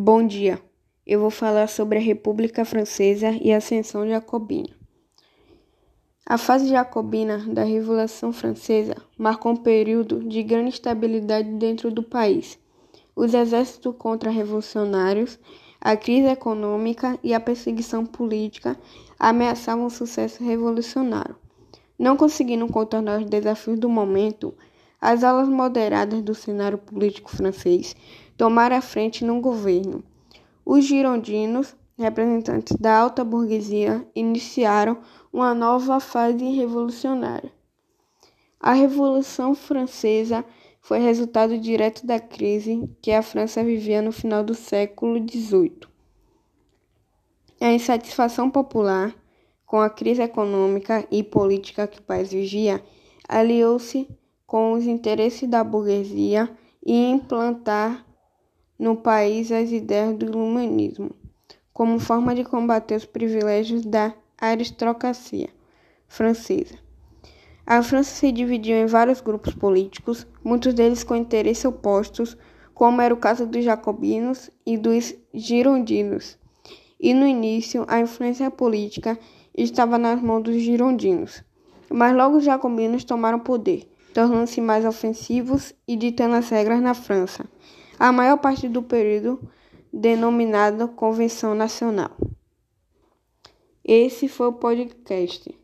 Bom dia. Eu vou falar sobre a República Francesa e a Ascensão Jacobina. A fase jacobina da Revolução Francesa marcou um período de grande estabilidade dentro do país. Os exércitos contra-revolucionários, a crise econômica e a perseguição política ameaçavam o sucesso revolucionário. Não conseguindo contornar os desafios do momento, as alas moderadas do cenário político francês tomaram a frente no governo. Os girondinos, representantes da alta burguesia, iniciaram uma nova fase revolucionária. A Revolução Francesa foi resultado direto da crise que a França vivia no final do século XVIII. A insatisfação popular com a crise econômica e política que o país vivia aliou-se com os interesses da burguesia e implantar no país as ideias do iluminismo, como forma de combater os privilégios da aristocracia francesa. A França se dividiu em vários grupos políticos, muitos deles com interesses opostos, como era o caso dos jacobinos e dos girondinos. E no início, a influência política estava nas mãos dos girondinos, mas logo os jacobinos tomaram poder tornando-se mais ofensivos e ditando as regras na França, a maior parte do período denominado Convenção Nacional. Esse foi o podcast.